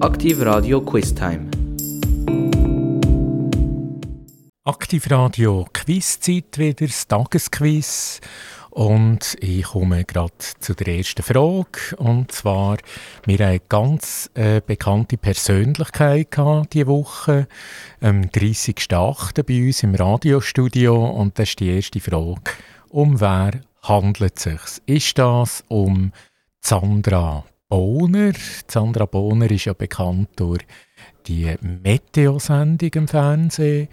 Aktiv Radio Quiz Time. Aktiv Radio Quizzeit wieder, das Tagesquiz. Und ich komme gerade zu der ersten Frage. Und zwar, wir haben eine ganz äh, bekannte Persönlichkeit diese Woche, am 30.08. bei uns im Radiostudio. Und das ist die erste Frage. Um wer handelt es sich? Ist das um Sandra Bohner? Sandra Bohner ist ja bekannt durch die Meteo-Sendung im Fernsehen.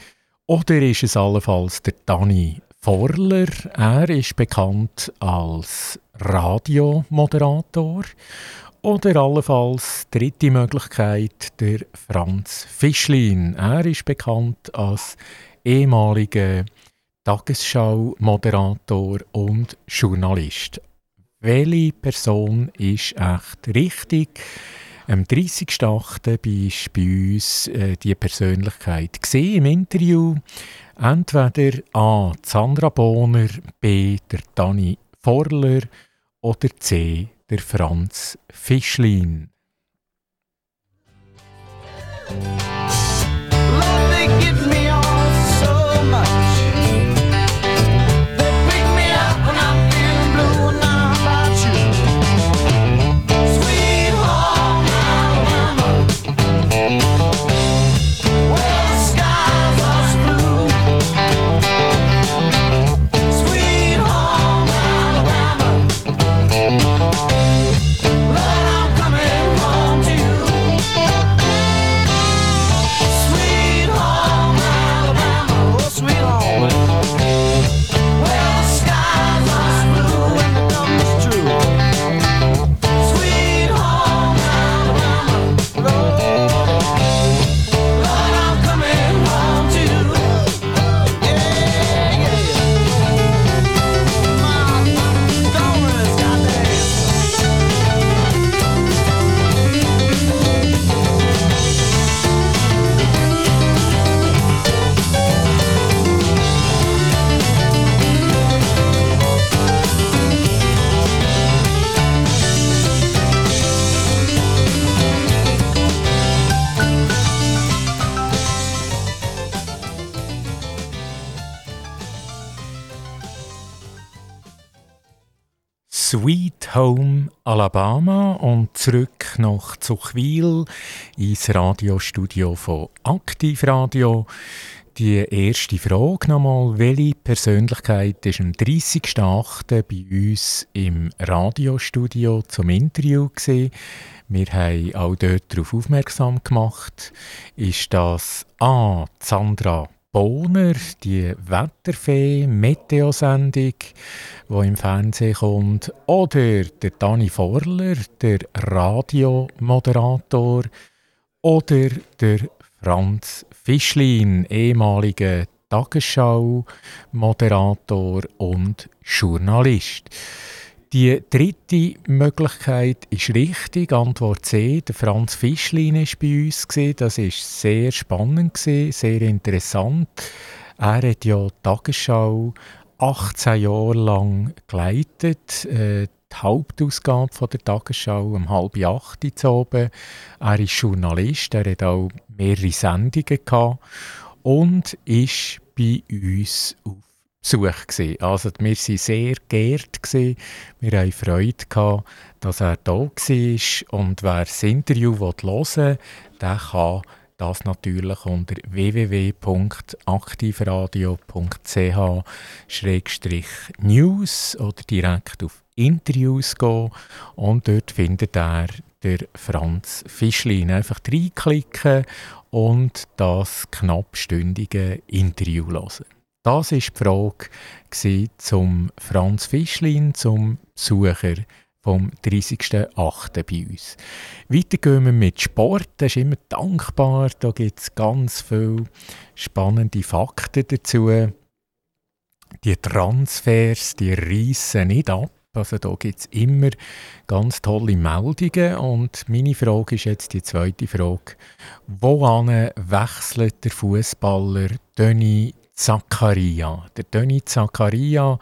Oder ist es allenfalls der Dani Forler. Er ist bekannt als Radiomoderator. Oder allenfalls dritte Möglichkeit, der Franz Fischlin. Er ist bekannt als ehemaliger Tagesschau-Moderator und Journalist. Welche Person ist echt richtig? Am 30.08. war bei uns äh, die Persönlichkeit im Interview. Entweder A. Sandra Bohner, B. der Dani Forler oder C. der Franz Fischlin. Home Alabama und zurück nach Zuchwil ins Radiostudio von Aktivradio. Die erste Frage nochmal. Welche Persönlichkeit ist am 30.08. bei uns im Radiostudio zum Interview gesehen? Wir haben auch dort darauf aufmerksam gemacht. Ist das A. Sandra Bohner, die Wetterfee, Meteosendung, die im Fernsehen kommt, oder der Dani Forler, der Radiomoderator, oder der Franz Fischlin, ehemaliger Tagesschau-Moderator und Journalist. Die dritte Möglichkeit ist richtig. Antwort C. Der Franz Fischlin war bei uns. Das war sehr spannend, sehr interessant. Er hat ja die Tagesschau 18 Jahre lang geleitet. Äh, die Hauptausgabe der Tagesschau um halb acht Uhr oben. Er ist Journalist, er hat auch mehrere Sendungen gehabt und ist bei uns auf Besuch. Gewesen. Also wir waren sehr geehrt. Gewesen. Wir hatten Freude, gehabt, dass er da war. Und wer das Interview hören will, der kann das natürlich unter www.aktivradio.ch-news oder direkt auf Interviews gehen und dort findet er der Franz Fischlin. Einfach reinklicken und das knappstündige Interview hören. Das war die Frage zum Franz Fischlin, zum Besucher vom 30.08. bei uns. Weiter gehen wir mit Sport, das ist immer dankbar, da gibt es ganz viele spannende Fakten dazu. Die Transfers, die reissen nicht ab. Also da gibt es immer ganz tolle Meldungen. Und meine Frage ist jetzt die zweite Frage. Wohin wechselt der Fußballer Denis Zakaria. Der Toni Zakaria,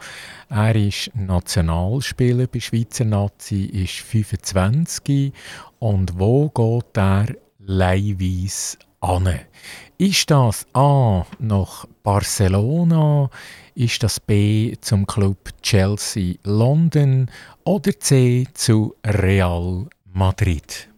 er ist Nationalspieler bei Schweizer Nazi, ist 25 und wo geht er leihweise an. Ist das A nach Barcelona? Ist das B zum Club Chelsea London oder C zu Real Madrid?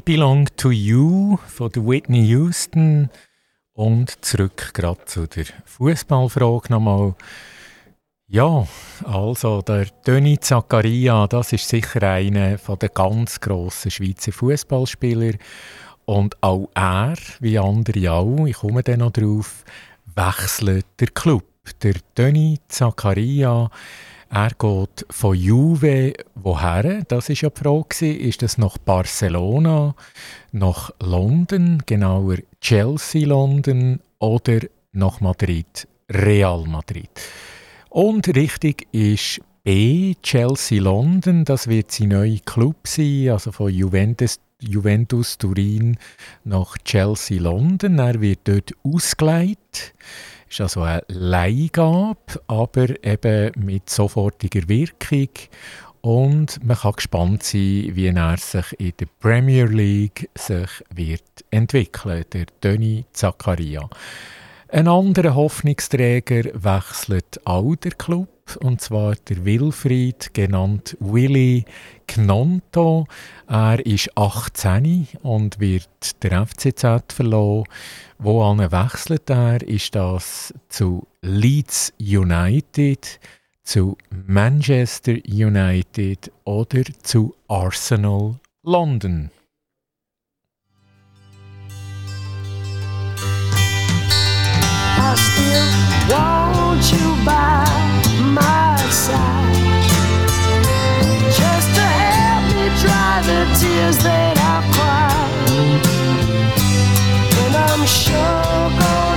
I Belong to You von Whitney Houston. Und zurück gerade zu der Fußballfrage nochmal. Ja, also der Döni Zakaria, das ist sicher einer der ganz grossen Schweizer Fußballspieler. Und auch er, wie andere auch, ich komme dann noch drauf, wechselt der Club. Der Döni Zakaria er geht von Juve woher? Das ist ja die Frage. Ist das nach Barcelona, nach London, genauer Chelsea London oder nach Madrid, Real Madrid? Und richtig ist B, Chelsea London. Das wird sein neuer Club sein, also von Juventus Juventus Turin nach Chelsea London. Er wird dort ausgeleitet ist also eine Leihgabe, aber eben mit sofortiger Wirkung. Und man kann gespannt sein, wie er sich in der Premier League sich wird entwickeln, der Toni Zakaria. Ein anderer Hoffnungsträger wechselt auch der Club, und zwar der Wilfried, genannt Willy Knonto. Er ist 18 und wird der FCZ verloren. Wo wechselt er? Ist das zu Leeds United, zu Manchester United oder zu Arsenal London? I still want you by my side Just to help me dry the tears that I cry And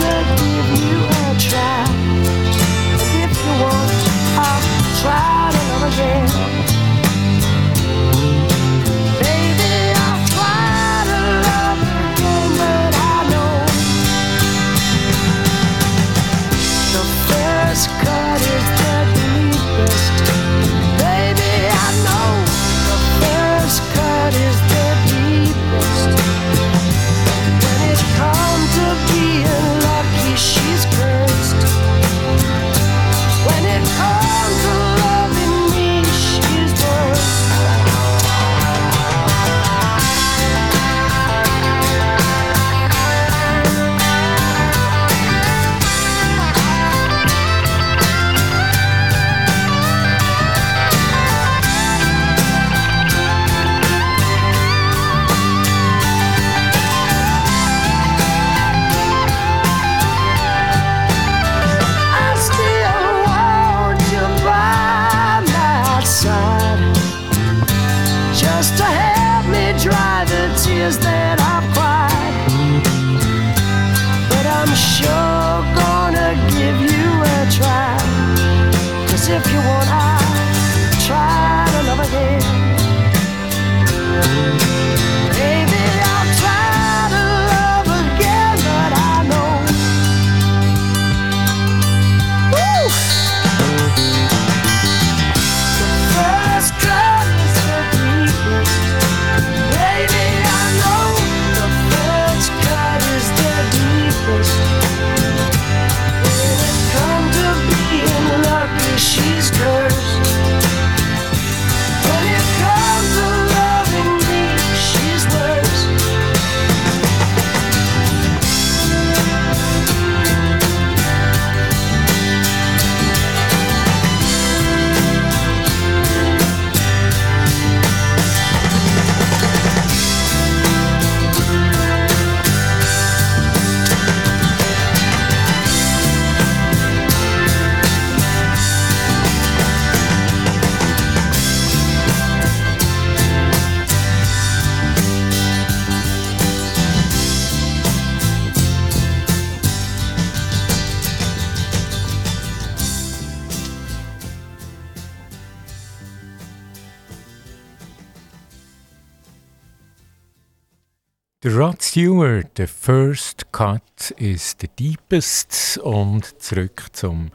Der Rod Stewart, the first cut is the deepest. Und zurück zum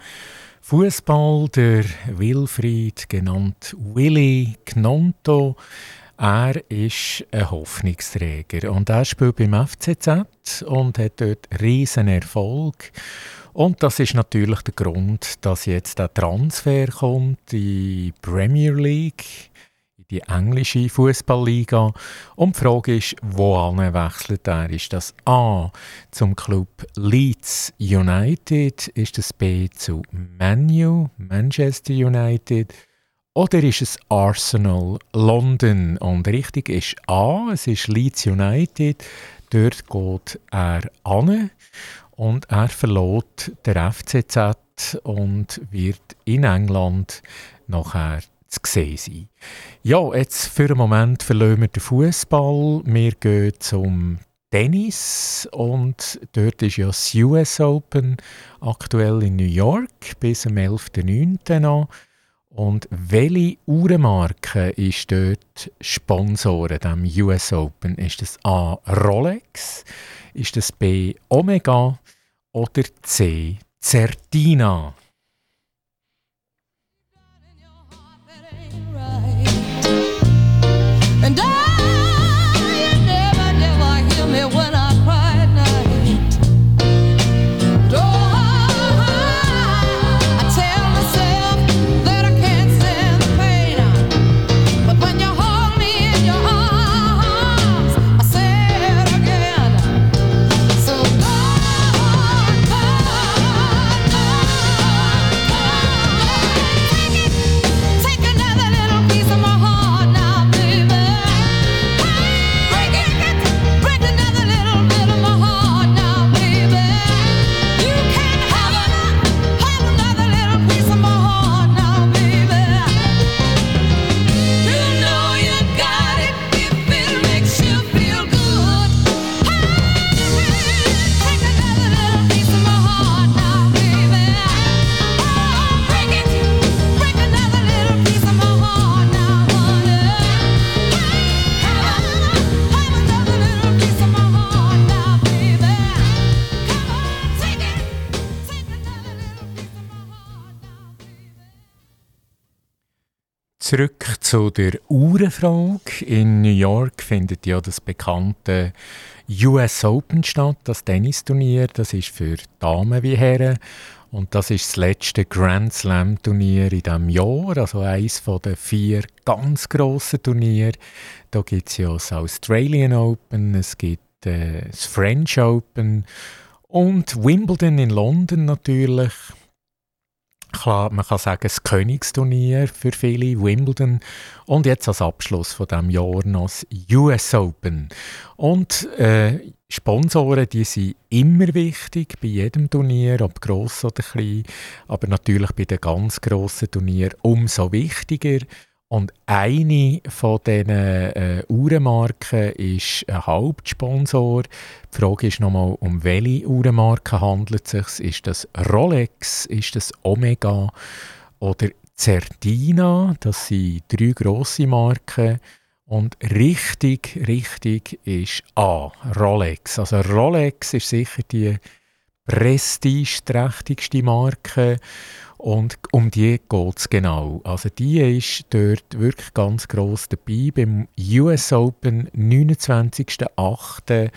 Fußball. Der Wilfried, genannt Willy Knonto, er ist ein Hoffnungsträger und er spielt beim FCZ und hat dort riesen Erfolg. Und das ist natürlich der Grund, dass jetzt der Transfer kommt, die Premier League die englische Fußballliga. Und die Frage ist, wohin wechselt er? Ist das A zum Club Leeds United? Ist das B zu Manu, Manchester United? Oder ist es Arsenal London? Und richtig ist A, es ist Leeds United. Dort geht er an und er verlot der FCZ und wird in England nachher zu sehen sein. Ja, jetzt für einen Moment verlassen wir den Fußball. Wir gehen zum Tennis und dort ist ja das US Open aktuell in New York bis am 11.09. noch. Und welche Uhrenmarke ist dort Sponsor dem US Open? Ist das A. Rolex? Ist das B. Omega? Oder C. Certina? Zu der Uhrenfrage. In New York findet ja das bekannte US Open statt, das Tennisturnier. Das ist für Damen wie Herren. Und das ist das letzte Grand Slam Turnier in diesem Jahr, also eines der vier ganz grossen Turniere. Da gibt es ja das Australian Open, es gibt äh, das French Open und Wimbledon in London natürlich. Klar, man kann sagen, das Königsturnier für viele, Wimbledon und jetzt als Abschluss von dem Jahr noch das US Open. Und äh, Sponsoren, die sind immer wichtig bei jedem Turnier, ob gross oder klein, aber natürlich bei den ganz grossen Turnieren umso wichtiger. Und eine von diesen äh, Uhrenmarken ist ein Hauptsponsor. Die Frage ist nochmal, um welche Uhrenmarke handelt es sich? Ist das Rolex, ist das Omega oder Certina? Das sind drei grosse Marken. Und richtig, richtig ist A, Rolex. Also Rolex ist sicher die prestigeträchtigste Marke. Und um die geht es genau. Also die ist dort wirklich ganz gross dabei beim US Open 29.08.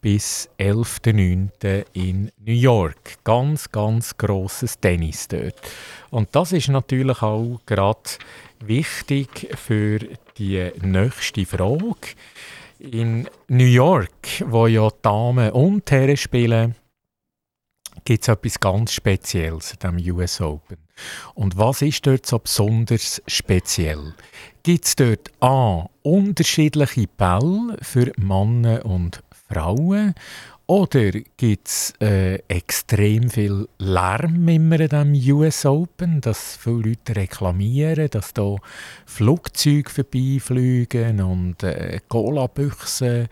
bis 11.09. in New York. Ganz, ganz grosses Tennis dort. Und das ist natürlich auch gerade wichtig für die nächste Frage. In New York, wo ja Damen und Herren spielen, gibt es etwas ganz Spezielles an dem US Open. Und was ist dort so besonders speziell? Gibt es dort A. unterschiedliche Bälle für Männer und Frauen oder gibt es äh, extrem viel Lärm immer in diesem US Open, dass viele Leute reklamieren, dass da Flugzeuge vorbeifliegen und äh, Cola-Büchsen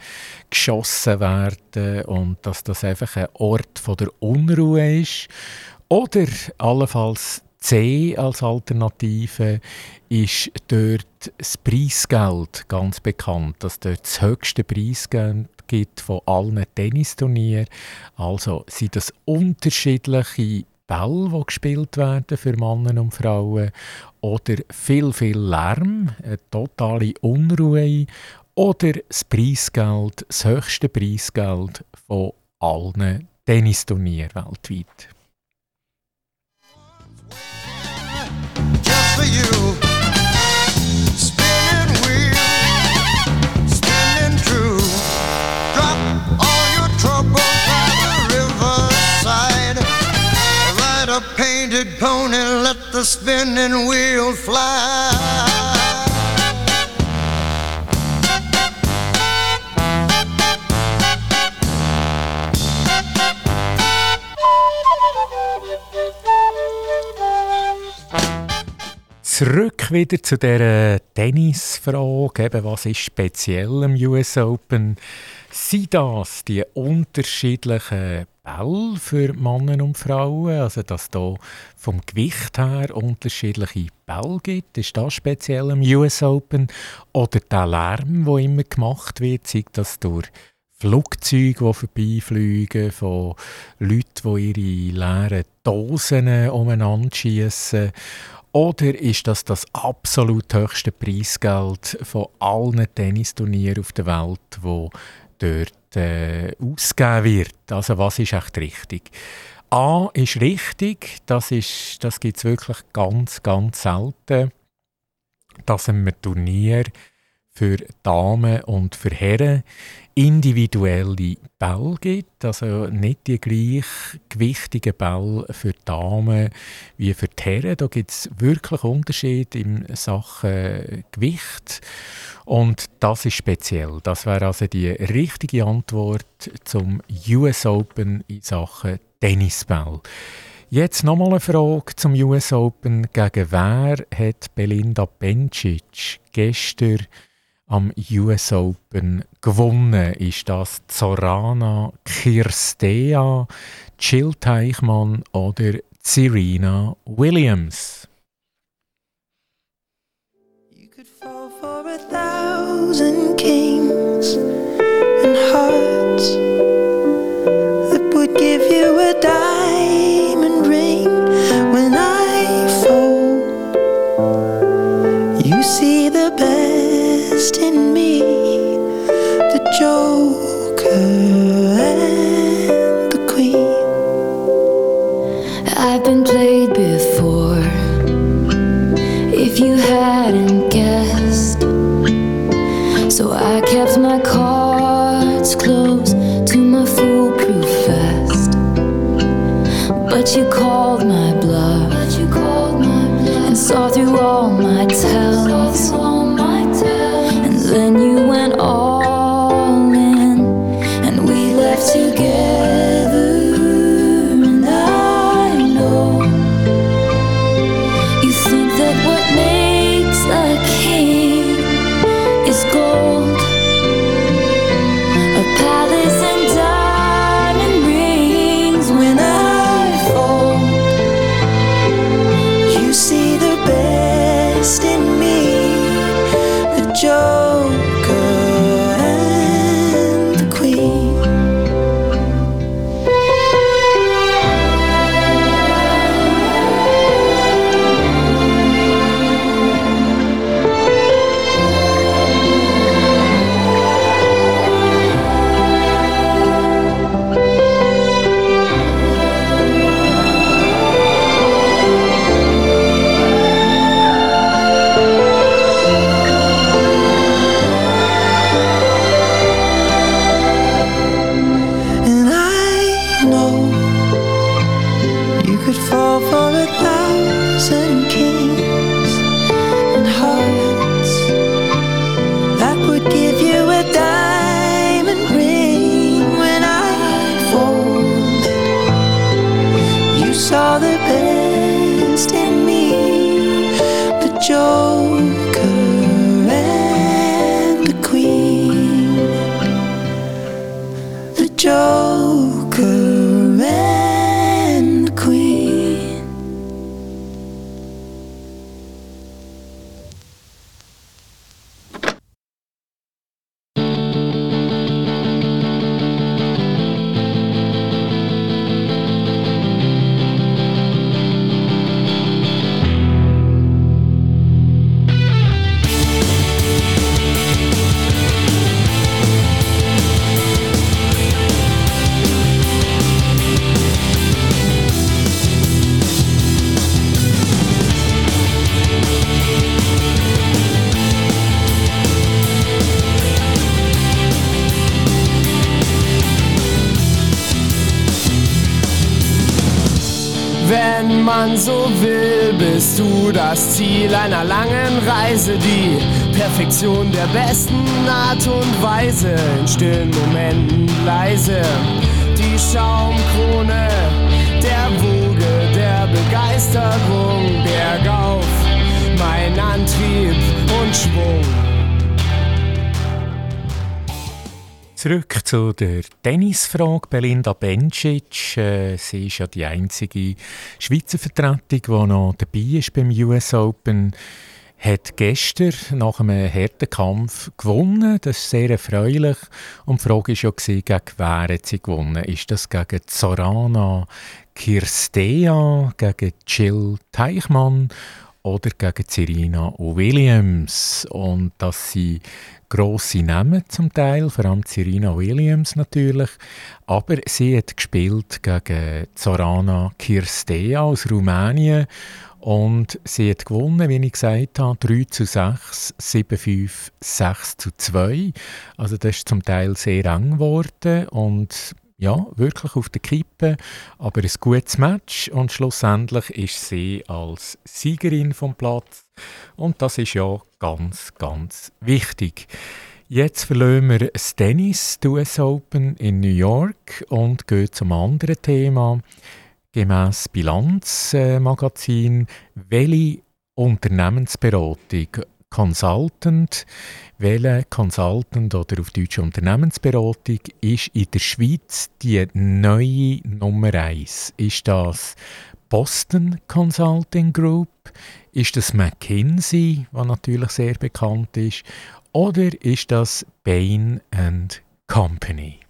geschossen werden und dass das einfach ein Ort von der Unruhe ist? Oder allenfalls C als Alternative ist dort das Preisgeld ganz bekannt, dass dort das höchste Preisgeld gibt von allen Tennisturnieren. Also sind das unterschiedliche Bälle, die gespielt werden für Männer und Frauen oder viel, viel Lärm, eine totale Unruhe oder das Preisgeld, das höchste Preisgeld von allen Tennisturnieren weltweit. Painted pony, let the spinning wheel fly. Zurück wieder zu der Tennisfrage, was ist speziell am US Open? Sind das die unterschiedlichen Bälle für Männer und Frauen? Also, dass da vom Gewicht her unterschiedliche Bälle gibt? Ist das speziell im US Open? Oder der Lärm, der immer gemacht wird, zeigt das durch Flugzeuge, die vorbeifliegen, von Leuten, die ihre leeren Dosen umeinander schießen? Oder ist das das absolut höchste Preisgeld von allen Tennisturnieren auf der Welt, wo dort äh, ausgegeben wird. Also was ist echt richtig? A ist richtig, das, das gibt es wirklich ganz, ganz selten, dass ein Turnier für Damen und für Herren individuelle Bälle gibt, also nicht die gleich gewichtigen Bälle für Damen wie für die Herren. Da gibt es wirklich Unterschiede in Sachen Gewicht und das ist speziell. Das wäre also die richtige Antwort zum US Open in Sachen Tennisball. Jetzt nochmal eine Frage zum US Open. Gegen wer hat Belinda Bencic gestern am US Open gewonnen. Ist das Zorana Kirstea, Jill Teichmann oder Serena Williams? You could fall for a thousand kings and hearts Wenn man so will, bist du das Ziel einer langen Reise, die Perfektion der besten Art und Weise, in stillen Momenten leise, die Schaumkrone der Woge der Begeisterung bergauf, mein Antrieb und Schwung. Zurück zu der Tennisfrage. Belinda Bencic, äh, sie ist ja die einzige Schweizer Vertretung, die noch dabei ist beim US Open, hat gestern nach einem harten Kampf gewonnen. Das ist sehr erfreulich. Und die Frage war ja, gegen wer hat sie gewonnen? Ist das gegen Zorana Kirstea, gegen Jill Teichmann oder gegen Serena Williams? Und dass sie grosse Namen zum Teil, vor allem Serena Williams natürlich. Aber sie hat gespielt gegen Zorana Kirstea aus Rumänien und sie hat gewonnen, wie ich gesagt habe, 3 zu 6, 7 5, 6 zu 2. Also das ist zum Teil sehr eng geworden und ja, wirklich auf der Kippe, aber ein gutes Match und schlussendlich ist sie als Siegerin vom Platz und das ist ja ganz, ganz wichtig. Jetzt verlassen wir das Tennis, die US Open in New York und gehen zum anderen Thema. Gemäss Bilanzmagazin, welche Unternehmensberatung Consultant. Welche Consultant oder auf Deutsch Unternehmensberatung ist in der Schweiz die neue Nummer 1? Ist das Boston Consulting Group? Ist das McKinsey, was natürlich sehr bekannt ist? Oder ist das Bain Company?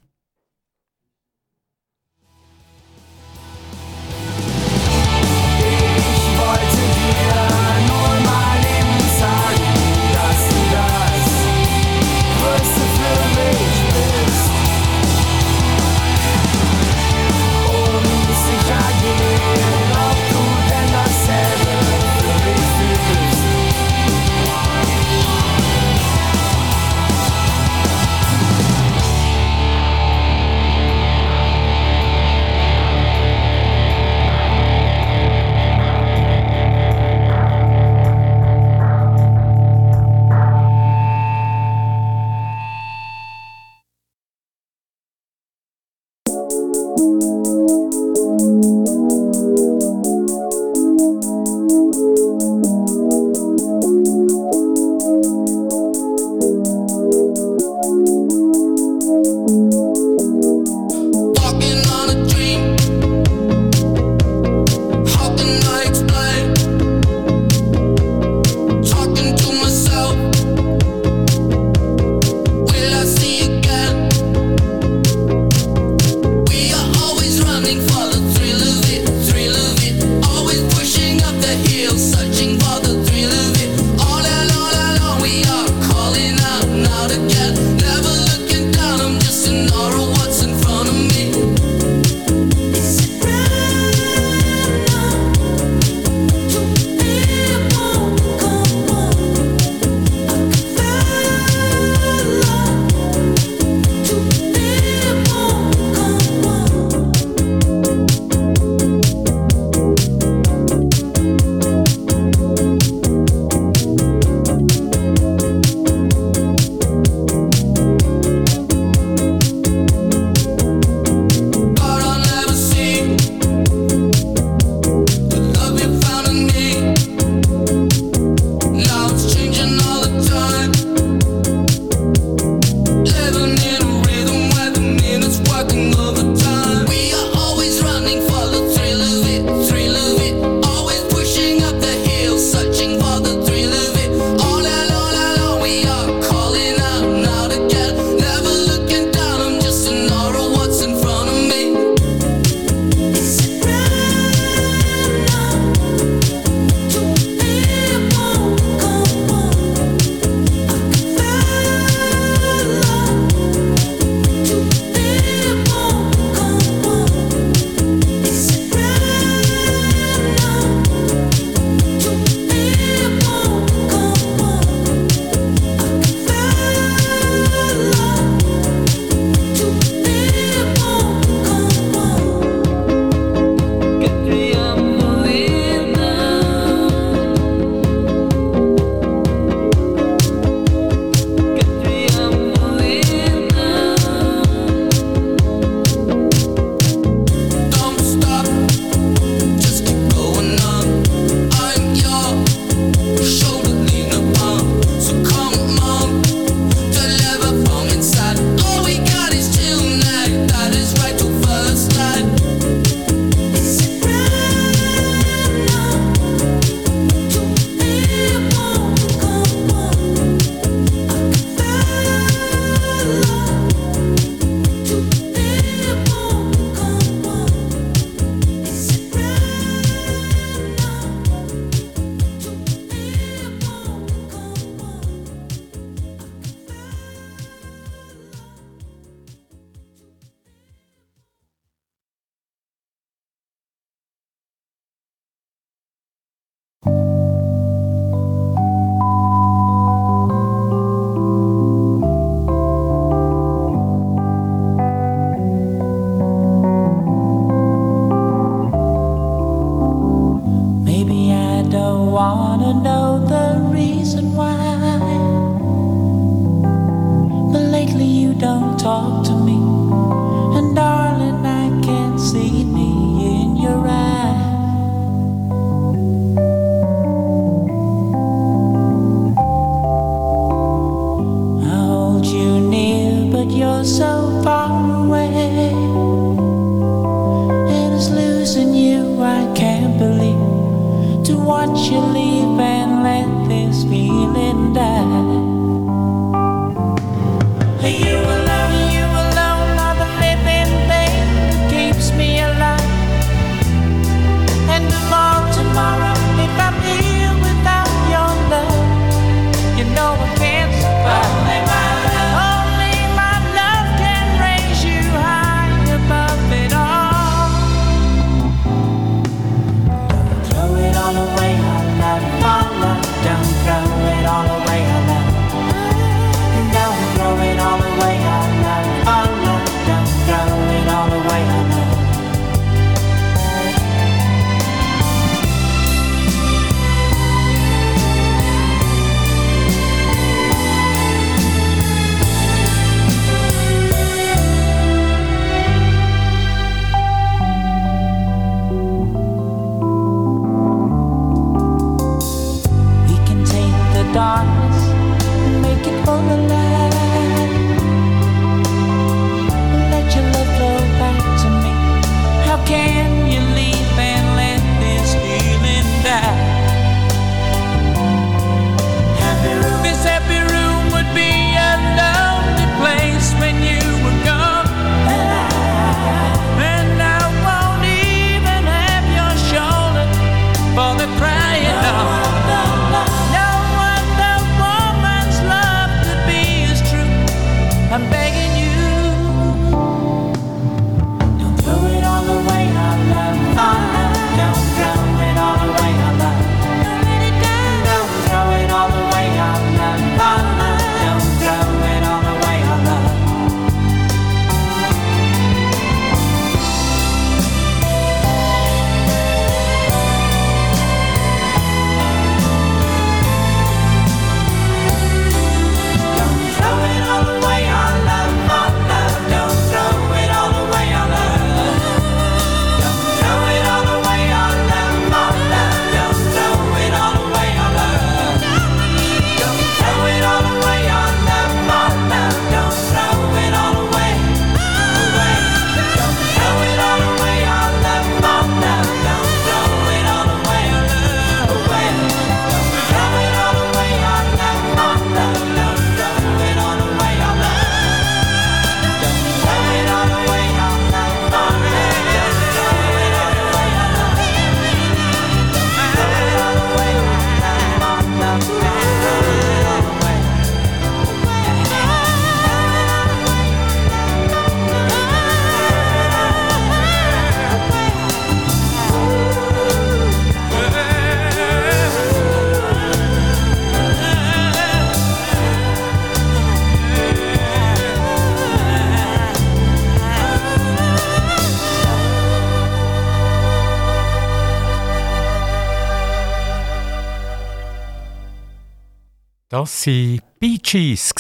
Das waren Bee Gees.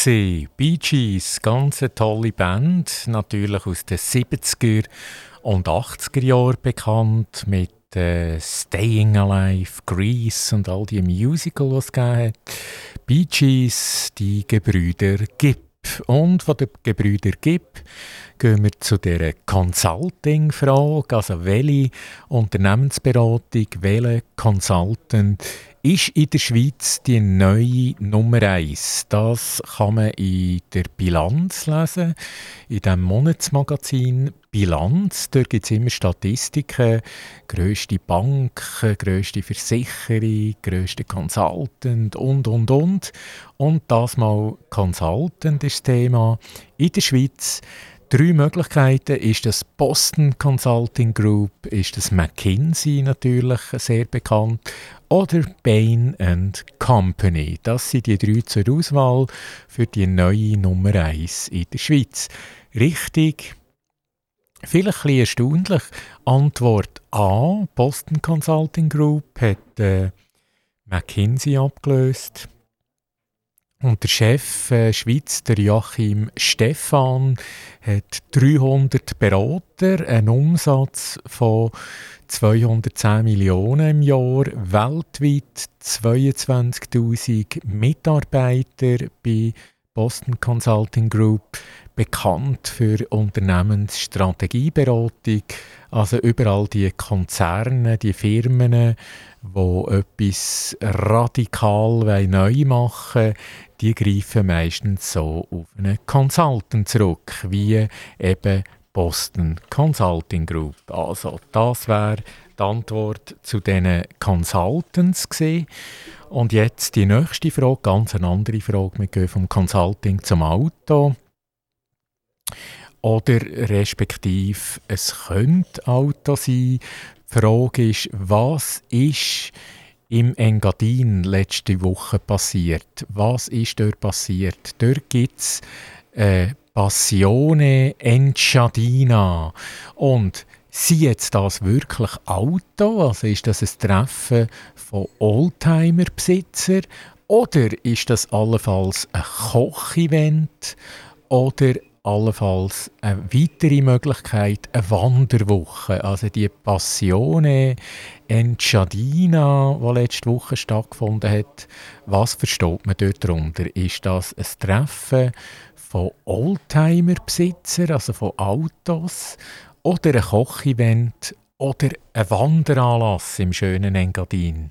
Bee Gees, ganz eine tolle Band, natürlich aus den 70er und 80er Jahren bekannt, mit äh, Staying Alive, Grease und all die Musicals, die es gegeben hat. Bee Gees, die Gebrüder Gibb. Und von den Gebrüder Gibb gehen wir zu der Consulting-Frage, also welche Unternehmensberatung, welcher Consultant ist in der Schweiz die neue Nummer eins. Das kann man in der Bilanz lesen, in dem Monatsmagazin Bilanz. Dort gibt es immer Statistiken, grösste Bank, grösste Versicherung, grösste Consultant und, und, und. Und das mal Consultant ist das Thema in der Schweiz. Drei Möglichkeiten ist das Boston Consulting Group, ist das McKinsey natürlich sehr bekannt oder Bain Company. Das sind die drei zur Auswahl für die neue Nummer 1 in der Schweiz. Richtig, vielleicht ein bisschen erstaunlich. Antwort A, Boston Consulting Group hat äh, McKinsey abgelöst. Und der Chef äh, Schweiz, der Joachim Stephan, hat 300 Berater, einen Umsatz von 210 Millionen im Jahr, weltweit 22.000 Mitarbeiter bei Boston Consulting Group, bekannt für Unternehmensstrategieberatung, also überall die Konzerne, die Firmen, wo etwas radikal neu machen die greifen meistens so auf einen Consultant zurück, wie eben Boston Consulting Group. Also das wäre die Antwort zu diesen Consultants gewesen. Und jetzt die nächste Frage, ganz eine andere Frage. Wir gehen vom Consulting zum Auto. Oder respektive, es könnte Auto sein. Die Frage ist, was ist im Engadin letzte Woche passiert? Was ist dort passiert? Dort gibt es äh, Passione Enciadina. Und sind jetzt das wirklich Auto? Also ist das ein Treffen von Oldtimer-Besitzern? Oder ist das allenfalls ein Kochevent? Oder allenfalls eine weitere Möglichkeit, eine Wanderwoche. Also die Passione Enciadina, die letzte Woche stattgefunden hat. Was versteht man dort darunter? Ist das ein Treffen von Oldtimer-Besitzern, also von Autos? Oder ein Kochevent? Oder ein Wanderanlass im schönen Engadin?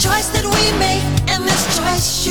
choice that we make, and this choice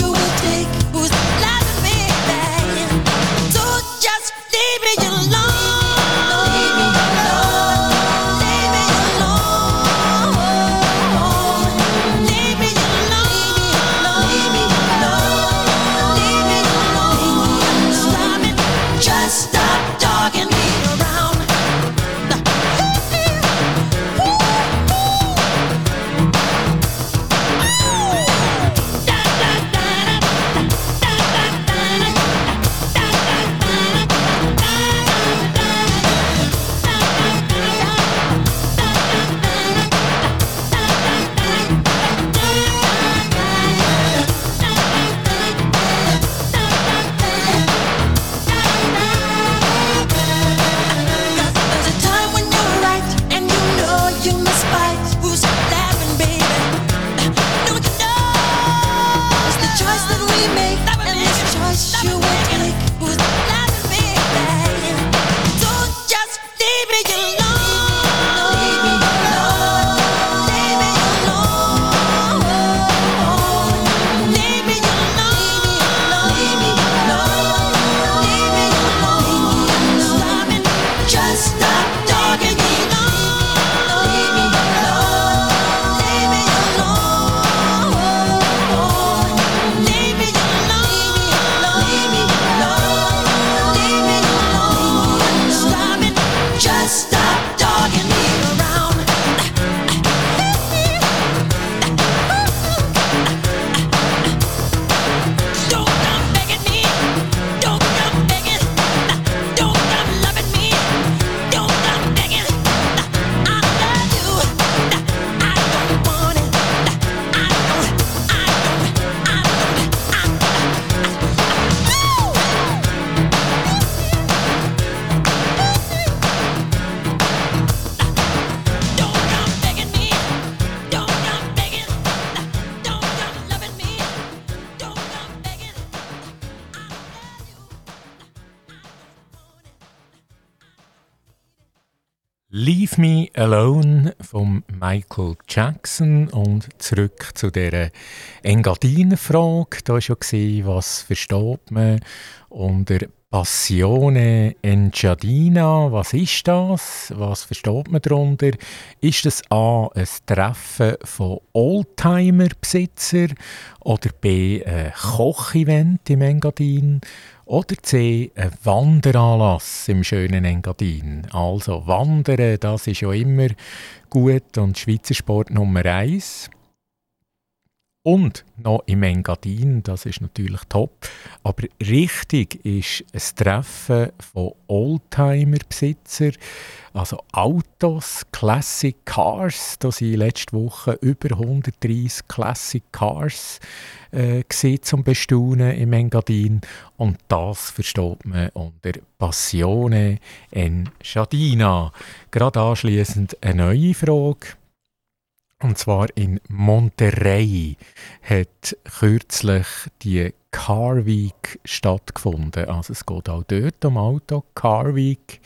Alone von Michael Jackson und zurück zu der Engadin-Frage. Da war ja, was versteht man unter Passione Engiadina. Was ist das? Was versteht man darunter? Ist das A. ein Treffen von Oldtimer-Besitzern oder B. ein Kochevent im Engadin? Oder C. Ein Wanderanlass im schönen Engadin. Also Wandern, das ist ja immer gut und Schweizer Sport Nummer eins. Und noch im Engadin, das ist natürlich top. Aber richtig ist ein Treffen von Oldtimer-Besitzern, also Autos, Classic Cars. Da sind letzte Woche über 130 Classic Cars äh, gesehen zum Bestaunen im Engadin. Und das versteht man unter Passione en Schadina. Gerade anschließend eine neue Frage. Und zwar in Monterrey hat kürzlich die Car Week stattgefunden. Also es geht auch dort um Auto. Car Week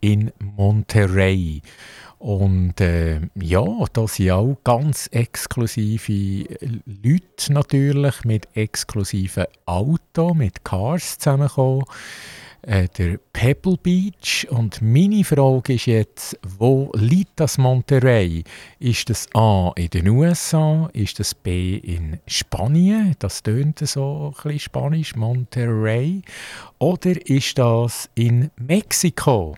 in Monterrey. Und äh, ja, da sind auch ganz exklusive Leute natürlich mit exklusiven Autos, mit Cars zusammengekommen äh, der Pebble Beach. Und meine Frage ist jetzt, wo liegt das Monterey? Ist das A in den USA? Ist das B in Spanien? Das tönt so ein bisschen spanisch, Monterey. Oder ist das in Mexiko?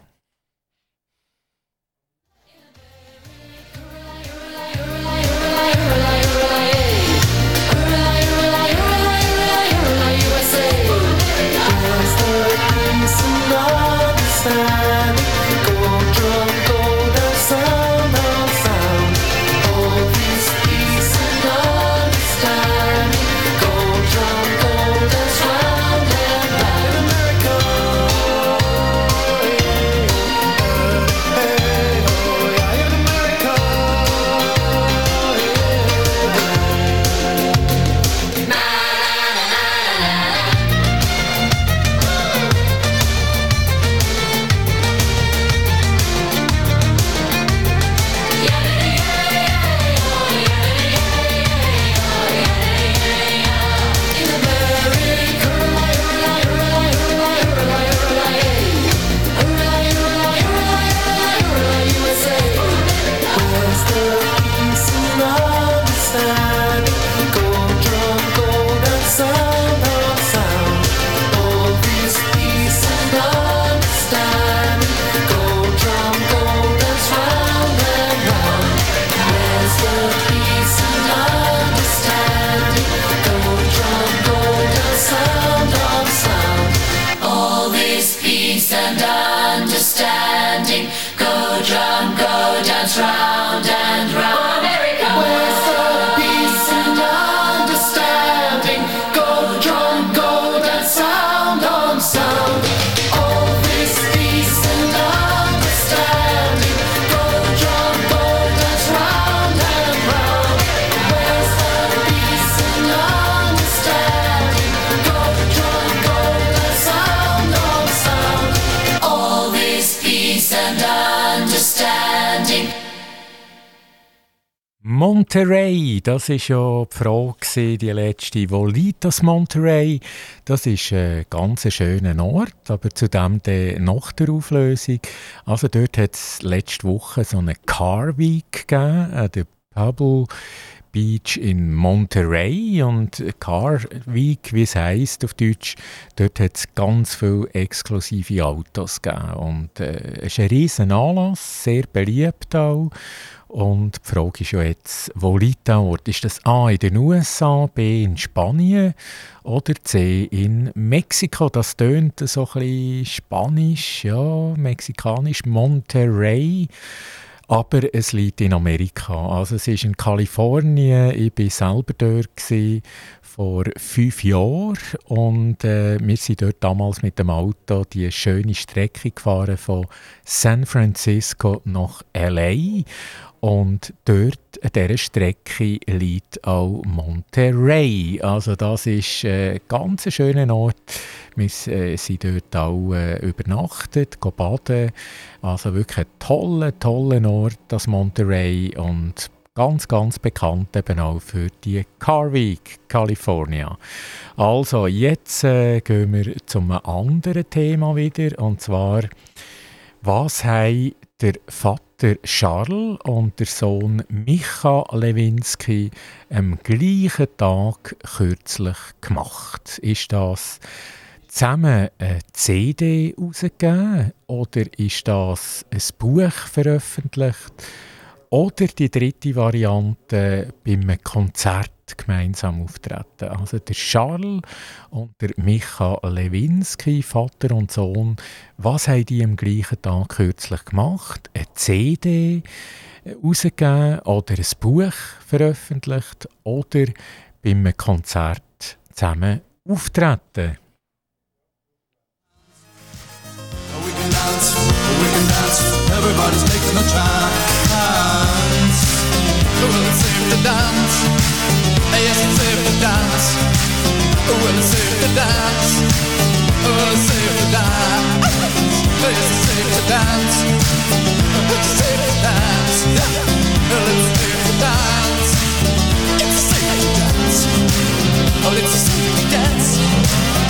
Monterey, das ist ja die Frage, die letzte. Wo liegt das Monterey? Das ist ein ganz schöner Ort, aber zudem nach der Auflösung. Also dort hat es letzte Woche so eine Car Week gegeben, an der Pebble Beach in Monterey und Car Week, wie es heisst auf Deutsch, dort hat es ganz viele exklusive Autos gegeben und äh, es ist ein riesen Anlass, sehr beliebt auch. Und die Frage ist ja jetzt, wo liegt der Ort? Ist das A in den USA, B in Spanien oder C in Mexiko? Das tönt so ein bisschen spanisch, ja, mexikanisch, Monterrey. Aber es liegt in Amerika. Also es ist in Kalifornien. Ich war selber dort vor fünf Jahren und äh, wir sind dort damals mit dem Auto die schöne Strecke gefahren von San Francisco nach LA. Und dort an dieser Strecke liegt auch Monterey. Also das ist äh, ein ganz schöner Ort. Wir äh, sind dort auch äh, übernachtet, baden. Also wirklich ein toller, toller Ort, das Monterey. Und ganz, ganz bekannt eben auch für die Car Week California. Also jetzt äh, gehen wir zum anderen Thema wieder. Und zwar, was haben der Vater Charles und der Sohn Micha Lewinsky am gleichen Tag kürzlich gemacht? Ist das zusammen eine CD rausgegeben oder ist das ein Buch veröffentlicht? Oder die dritte Variante, beim Konzert gemeinsam auftreten. Also der Charles und der Micha Lewinsky, Vater und Sohn, was haben die am gleichen Tag kürzlich gemacht? Eine CD rausgegeben oder ein Buch veröffentlicht oder beim Konzert zusammen auftreten? We can dance, we can dance. Everybody's taking a chance. Well, it's safe to dance. Yes, it's safe to dance. Well, it's safe to dance. Well, it's safe to dance. Yes, it's safe to dance. It's safe to dance. Well, it's safe to dance. It's safe to dance. Oh, it's safe to dance.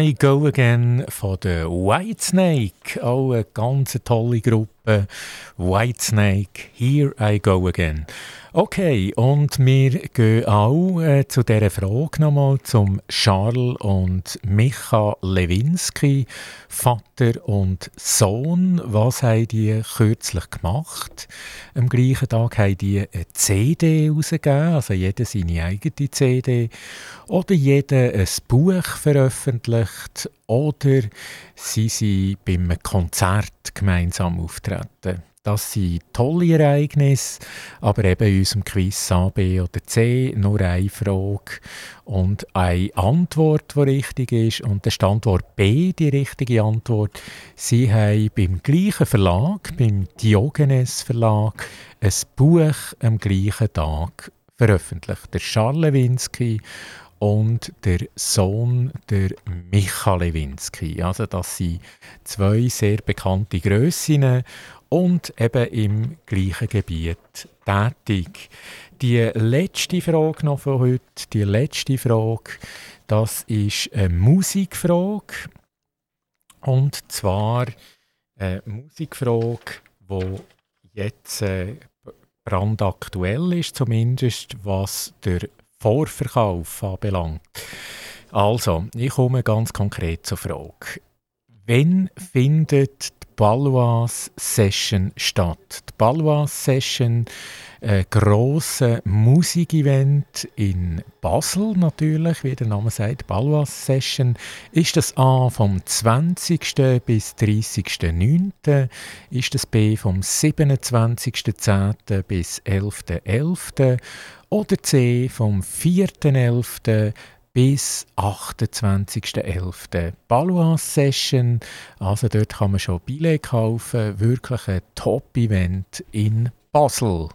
I Go Again von der Whitesnake. Auch eine ganz tolle Gruppe. Whitesnake, Here I Go Again. Okay, und wir gehen auch äh, zu dieser Frage nochmal zum Charles und Micha Lewinsky, Vater und Sohn. Was haben die kürzlich gemacht? Am gleichen Tag haben die eine CD herausgegeben, also jeder seine eigene CD. Oder jeder ein Buch veröffentlicht. Oder sie sind beim Konzert gemeinsam auftreten. Das sind tolle Ereignisse, aber eben in unserem Quiz A, B oder C nur eine Frage und eine Antwort, die richtig ist. Und der Standort B, die richtige Antwort. Sie haben beim gleichen Verlag, beim Diogenes Verlag, ein Buch am gleichen Tag veröffentlicht. Der Charles Lewinsky und der Sohn der Micha Lewinsky. Also das sind zwei sehr bekannte Grössinnen und eben im gleichen Gebiet tätig. Die letzte Frage noch von heute, die letzte Frage, das ist eine Musikfrage. Und zwar eine Musikfrage, die jetzt äh, brandaktuell ist, zumindest was der Vorverkauf anbelangt. Also, ich komme ganz konkret zur Frage. Wann findet die Balwas Session statt? Die Balwas Session, ein grosses Musikevent in Basel natürlich, wie der Name sagt, Balwas Session. Ist das A vom 20. bis 30.09.? Ist das B vom 27.10. bis 11.11.? Oder C vom 4.11. bis 28.11. Balois Session, also dort kann man schon Billett kaufen, wirklich ein Top-Event in Basel.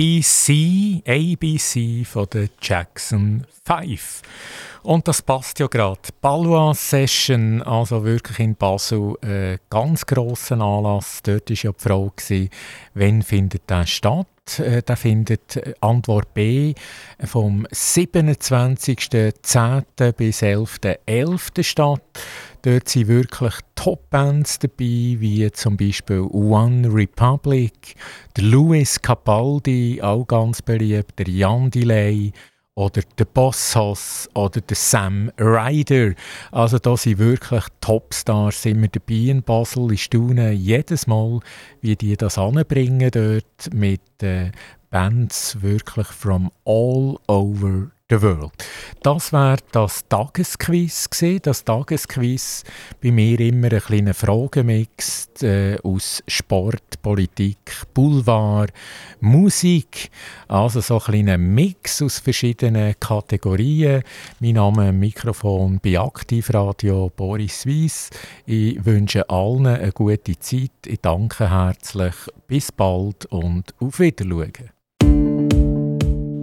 ABC, ABC von der Jackson 5. Und das passt ja gerade. Ballois Session, also wirklich in Basel, ein ganz grosser Anlass. Dort war ja die Frage, wann findet der statt? Äh, Der findet äh, Antwort B vom 27.10. bis 11.11. statt. Dort sind wirklich Top-Bands dabei, wie zum Beispiel One Republic, der Louis Capaldi, auch ganz beliebt, der Jan Delay oder der Boss oder der Sam Ryder. Also da sind wirklich Topstars wir dabei in Basel. Ich staune jedes Mal, wie die das anbringen dort mit äh, Bands wirklich from all over the world. Das wäre das Tagesquiz gewesen. Das Tagesquiz bei mir immer ein kleiner Fragemix äh, aus Sport, Politik, Boulevard, Musik. Also so ein kleiner Mix aus verschiedenen Kategorien. Mein Name am Mikrofon bei Aktivradio Boris Weiss. Ich wünsche allen eine gute Zeit. Ich danke herzlich. Bis bald und auf Wiedersehen.